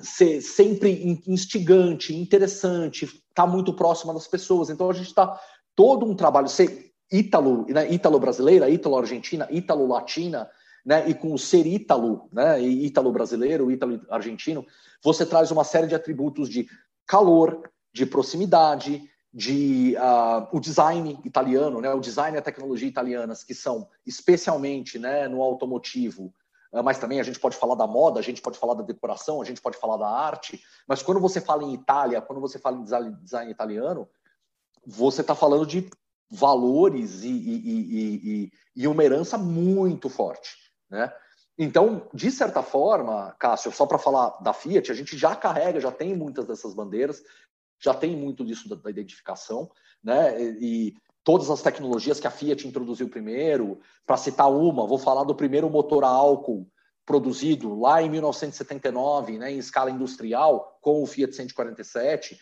ser sempre instigante, interessante, estar tá muito próxima das pessoas. Então a gente está todo um trabalho, ser ítalo, né, ítalo-brasileira, ítalo-argentina, ítalo-latina, né, e com o ser ítalo, né, ítalo-brasileiro, ítalo-argentino, você traz uma série de atributos de calor, de proximidade, de uh, o design italiano, né, o design e a tecnologia italianas, que são especialmente né, no automotivo, uh, mas também a gente pode falar da moda, a gente pode falar da decoração, a gente pode falar da arte, mas quando você fala em Itália, quando você fala em design italiano, você está falando de valores e, e, e, e, uma herança muito forte, né? Então, de certa forma, Cássio, só para falar da Fiat, a gente já carrega, já tem muitas dessas bandeiras, já tem muito disso da, da identificação, né? E todas as tecnologias que a Fiat introduziu primeiro. Para citar uma, vou falar do primeiro motor a álcool produzido lá em 1979, né, em escala industrial, com o Fiat 147.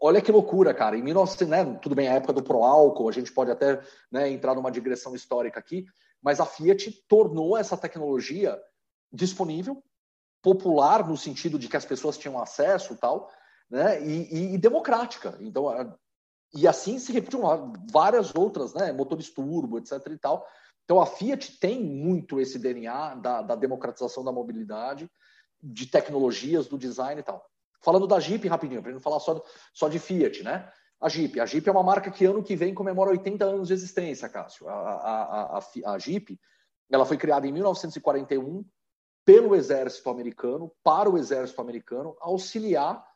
Olha que loucura, cara. Em 1900, né, tudo bem, a época do pro álcool, a gente pode até né, entrar numa digressão histórica aqui, mas a Fiat tornou essa tecnologia disponível, popular no sentido de que as pessoas tinham acesso tal, né, e, e, e democrática. Então, a, e assim se repetiu várias outras, né, motores turbo, etc. e tal. Então a Fiat tem muito esse DNA da, da democratização da mobilidade, de tecnologias, do design e tal. Falando da Jeep rapidinho, para não falar só, só de Fiat, né? A Jeep. A Jeep é uma marca que ano que vem comemora 80 anos de existência, Cássio. A, a, a, a Jeep ela foi criada em 1941 pelo exército americano, para o exército americano, auxiliar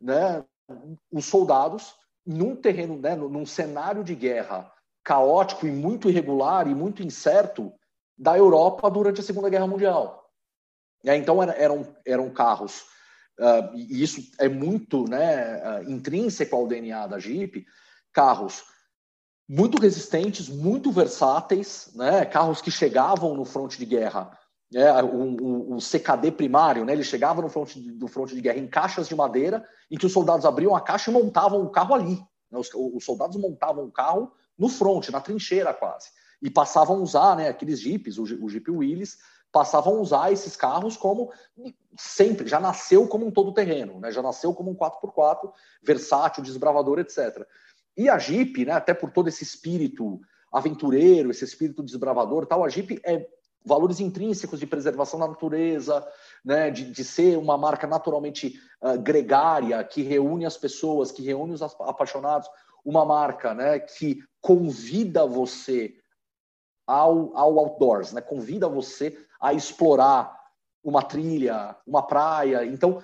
né, os soldados num terreno, né, num cenário de guerra caótico e muito irregular e muito incerto da Europa durante a Segunda Guerra Mundial. Então eram, eram carros uh, e isso é muito né, uh, intrínseco ao DNA da Jeep, carros muito resistentes, muito versáteis, né, carros que chegavam no fronte de guerra, né, o, o, o, CKD primário, né, ele chegava no fronte, do fronte de guerra em caixas de madeira, em que os soldados abriam a caixa e montavam o carro ali. Né, os, os soldados montavam o carro no fronte, na trincheira quase, e passavam a usar né, aqueles jipes, o, Jeep Willys, passavam a usar esses carros como sempre, já nasceu como um todo-terreno, né? já nasceu como um 4x4, versátil, desbravador, etc. E a Jeep, né, até por todo esse espírito aventureiro, esse espírito desbravador tal, a Jeep é valores intrínsecos de preservação da natureza, né, de, de ser uma marca naturalmente uh, gregária, que reúne as pessoas, que reúne os apaixonados, uma marca né, que convida você ao, ao outdoors, né, convida você a explorar uma trilha, uma praia. Então,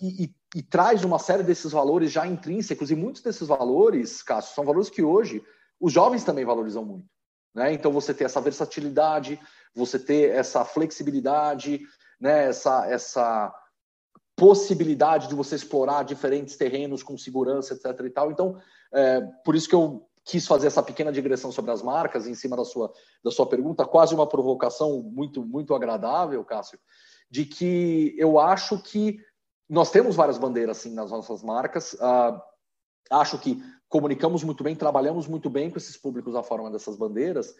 e, e, e, traz uma série desses valores já intrínsecos, e muitos desses valores, Cássio, são valores que hoje os jovens também valorizam muito. Né? Então, você ter essa versatilidade, você ter essa flexibilidade, né? essa, essa possibilidade de você explorar diferentes terrenos com segurança, etc. e tal. Então, é, por isso que eu quis fazer essa pequena digressão sobre as marcas em cima da sua, da sua pergunta, quase uma provocação muito, muito agradável, Cássio, de que eu acho que nós temos várias bandeiras assim nas nossas marcas. Uh, acho que comunicamos muito bem, trabalhamos muito bem com esses públicos a forma dessas bandeiras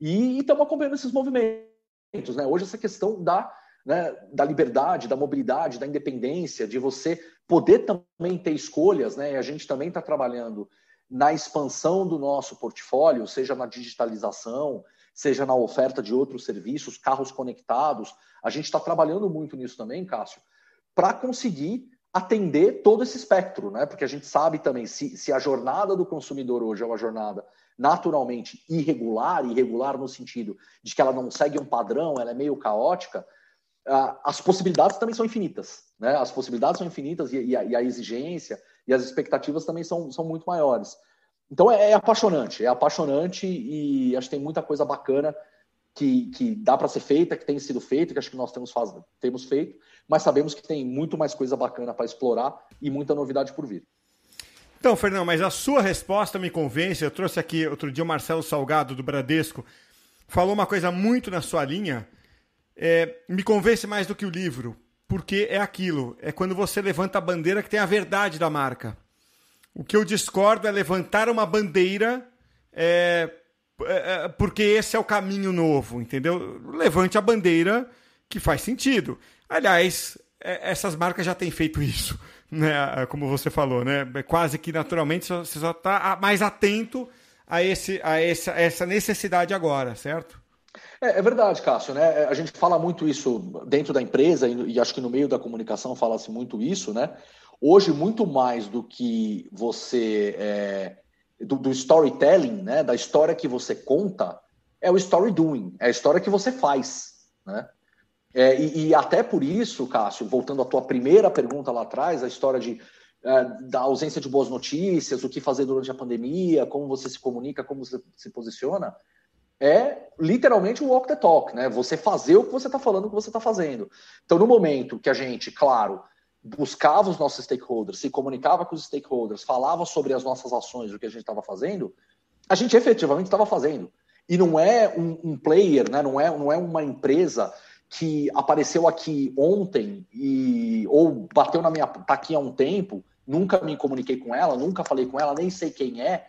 e, estamos acompanhando esses movimentos. Né? Hoje, essa questão da, né, da liberdade, da mobilidade, da independência, de você poder também ter escolhas, né? e a gente também está trabalhando na expansão do nosso portfólio, seja na digitalização, seja na oferta de outros serviços, carros conectados. A gente está trabalhando muito nisso também, Cássio, para conseguir atender todo esse espectro, né? Porque a gente sabe também se, se a jornada do consumidor hoje é uma jornada naturalmente irregular, irregular no sentido de que ela não segue um padrão, ela é meio caótica, as possibilidades também são infinitas, né? As possibilidades são infinitas e, a, e a exigência e as expectativas também são, são muito maiores. Então é, é apaixonante, é apaixonante e acho que tem muita coisa bacana que, que dá para ser feita, que tem sido feita, que acho que nós temos, faz, temos feito, mas sabemos que tem muito mais coisa bacana para explorar e muita novidade por vir. Então, Fernando, mas a sua resposta me convence. Eu trouxe aqui outro dia o Marcelo Salgado, do Bradesco, falou uma coisa muito na sua linha. É, me convence mais do que o livro porque é aquilo, é quando você levanta a bandeira que tem a verdade da marca. O que eu discordo é levantar uma bandeira é, é, é, porque esse é o caminho novo, entendeu? Levante a bandeira que faz sentido. Aliás, é, essas marcas já têm feito isso, né? Como você falou, né? É quase que naturalmente você só está mais atento a, esse, a essa, essa necessidade agora, certo? É, é, verdade, Cássio, né? A gente fala muito isso dentro da empresa e, e acho que no meio da comunicação fala-se muito isso, né? Hoje, muito mais do que você. É, do, do, storytelling, né? Da história que você conta, é o story doing, é a história que você faz, né? É, e, e, até por isso, Cássio, voltando à tua primeira pergunta lá atrás, a história de, é, da ausência de boas notícias, o que fazer durante a pandemia, como você se comunica, como você se posiciona, é literalmente o walk the talk, né? Você fazer o que você está falando, o que você está fazendo. Então, no momento que a gente, claro, buscava os nossos stakeholders, se comunicava com os stakeholders, falava sobre as nossas ações, o que a gente estava fazendo, a gente efetivamente estava fazendo. E não é um, um, player, né? não, é, não é uma empresa que apareceu aqui ontem e ou bateu na minha. tá aqui há um tempo, nunca me comuniquei com ela, nunca falei com ela, nem sei quem é,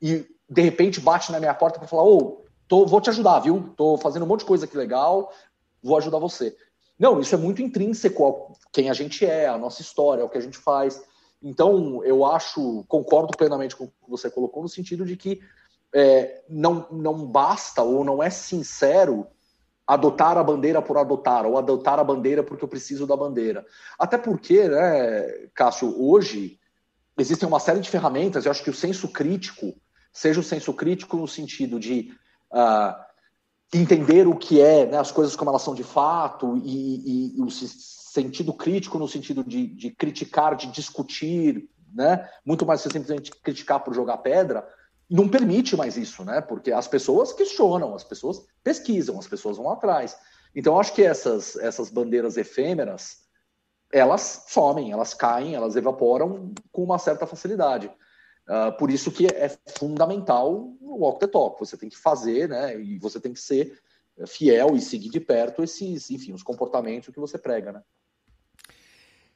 e de repente bate na minha porta para falar: Ô, vou te ajudar, viu? Tô fazendo um monte de coisa aqui legal, vou ajudar você. Não, isso é muito intrínseco a quem a gente é, a nossa história, o que a gente faz. Então, eu acho, concordo plenamente com o que você colocou, no sentido de que é, não, não basta ou não é sincero adotar a bandeira por adotar, ou adotar a bandeira porque eu preciso da bandeira. Até porque, né, Cássio, hoje existem uma série de ferramentas, eu acho que o senso crítico, seja o senso crítico no sentido de uh, entender o que é, né, as coisas como elas são de fato, e, e, e o sentido crítico no sentido de, de criticar, de discutir, né, muito mais que simplesmente criticar por jogar pedra, não permite mais isso, né? Porque as pessoas questionam, as pessoas pesquisam, as pessoas vão atrás. Então, acho que essas, essas bandeiras efêmeras, elas somem, elas caem, elas evaporam com uma certa facilidade. Uh, por isso que é fundamental o walk the talk. Você tem que fazer, né? E você tem que ser fiel e seguir de perto esses, enfim, os comportamentos que você prega, né?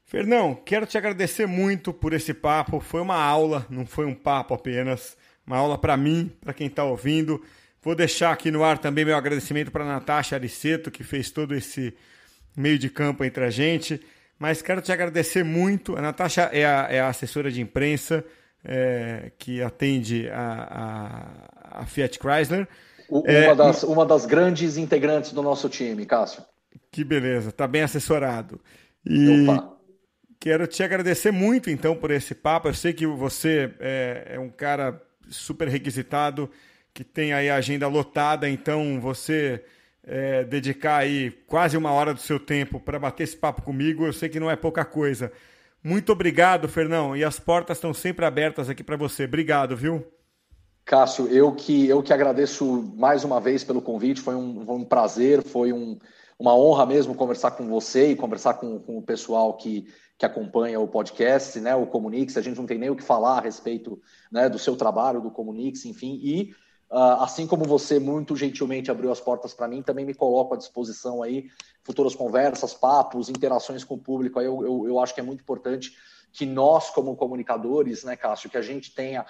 Fernão, quero te agradecer muito por esse papo. Foi uma aula, não foi um papo apenas uma aula para mim, para quem está ouvindo. Vou deixar aqui no ar também meu agradecimento para Natasha Ariceto, que fez todo esse meio de campo entre a gente. Mas quero te agradecer muito. A Natasha é a, é a assessora de imprensa é, que atende a, a, a Fiat Chrysler. Uma, é, das, uma das grandes integrantes do nosso time, Cássio. Que beleza, está bem assessorado. E Opa. quero te agradecer muito, então, por esse papo. Eu sei que você é, é um cara super requisitado, que tem aí a agenda lotada, então você é, dedicar aí quase uma hora do seu tempo para bater esse papo comigo, eu sei que não é pouca coisa. Muito obrigado, Fernão, e as portas estão sempre abertas aqui para você. Obrigado, viu? Cássio, eu que, eu que agradeço mais uma vez pelo convite, foi um, um prazer, foi um, uma honra mesmo conversar com você e conversar com, com o pessoal que, que acompanha o podcast, né, o Comunix, a gente não tem nem o que falar a respeito né, do seu trabalho, do Comunix, enfim, e assim como você muito gentilmente abriu as portas para mim, também me coloco à disposição aí, futuras conversas, papos, interações com o público, aí eu, eu, eu acho que é muito importante que nós, como comunicadores, né, Cássio, que a gente tenha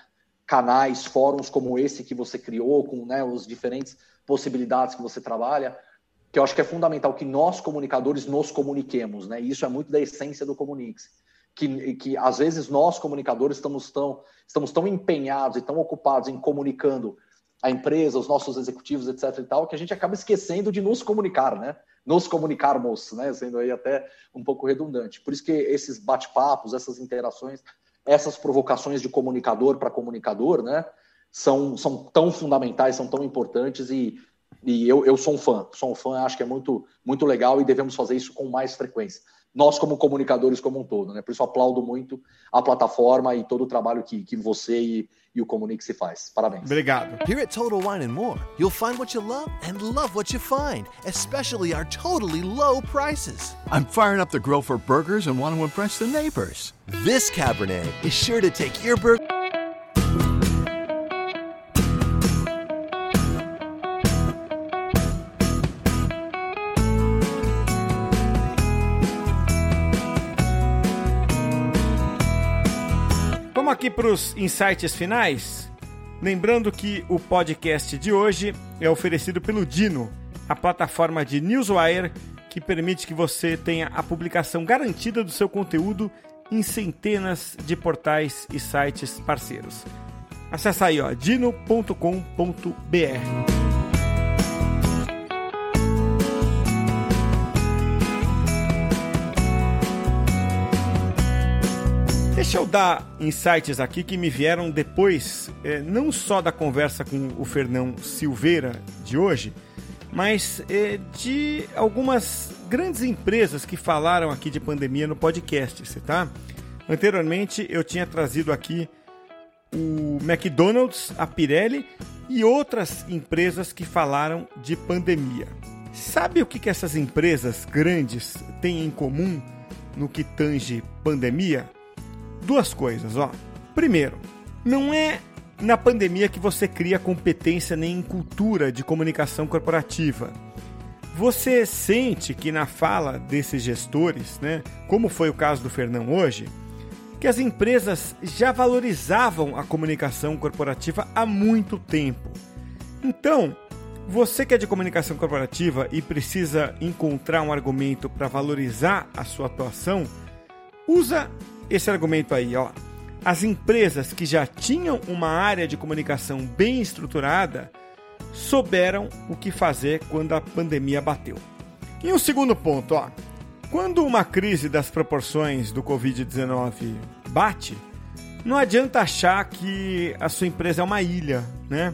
canais, fóruns como esse que você criou, com né, os diferentes possibilidades que você trabalha, que eu acho que é fundamental que nós, comunicadores, nos comuniquemos, né? Isso é muito da essência do Comunix. Que, que às vezes nós, comunicadores, estamos tão, estamos tão empenhados e tão ocupados em comunicando a empresa, os nossos executivos, etc. e tal, que a gente acaba esquecendo de nos comunicar, né? Nos comunicarmos, né? Sendo aí até um pouco redundante. Por isso que esses bate-papos, essas interações, essas provocações de comunicador para comunicador, né? São, são tão fundamentais, são tão importantes e e eu, eu sou um fã, sou um fã, acho que é muito, muito legal e devemos fazer isso com mais frequência. Nós, como comunicadores como um todo, né? Por isso aplaudo muito a plataforma e todo o trabalho que, que você e, e o Comunique se faz. Parabéns. Obrigado. Here at Total Wine and More, you'll find what you love and love what you find, especially our totally low prices. I'm firing up the grill for burgers and want to impress the neighbors. This Cabernet is sure to take your burger aqui para os insights finais. Lembrando que o podcast de hoje é oferecido pelo Dino, a plataforma de Newswire que permite que você tenha a publicação garantida do seu conteúdo em centenas de portais e sites parceiros. Acesse aí, ó, dino.com.br. Deixa eu dar insights aqui que me vieram depois, é, não só da conversa com o Fernão Silveira de hoje, mas é, de algumas grandes empresas que falaram aqui de pandemia no podcast, tá? Anteriormente eu tinha trazido aqui o McDonald's, a Pirelli e outras empresas que falaram de pandemia. Sabe o que, que essas empresas grandes têm em comum no que tange pandemia? Duas coisas, ó. Primeiro, não é na pandemia que você cria competência nem cultura de comunicação corporativa. Você sente que na fala desses gestores, né, como foi o caso do Fernão hoje, que as empresas já valorizavam a comunicação corporativa há muito tempo. Então, você que é de comunicação corporativa e precisa encontrar um argumento para valorizar a sua atuação, usa esse argumento aí, ó. As empresas que já tinham uma área de comunicação bem estruturada souberam o que fazer quando a pandemia bateu. E um segundo ponto, ó. Quando uma crise das proporções do Covid-19 bate, não adianta achar que a sua empresa é uma ilha, né?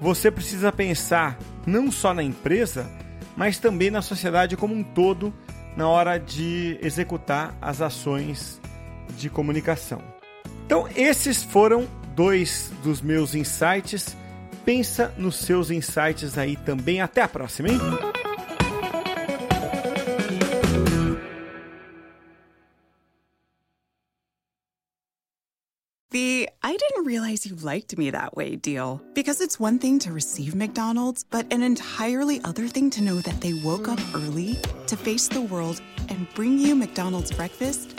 Você precisa pensar não só na empresa, mas também na sociedade como um todo na hora de executar as ações de comunicação. Então, esses foram dois dos meus insights. Pensa nos seus insights aí também. Até a próxima, hein? The I didn't realize you liked me that way deal. Because it's one thing to receive McDonald's, but an entirely other thing to know that they woke up early to face the world and bring you McDonald's breakfast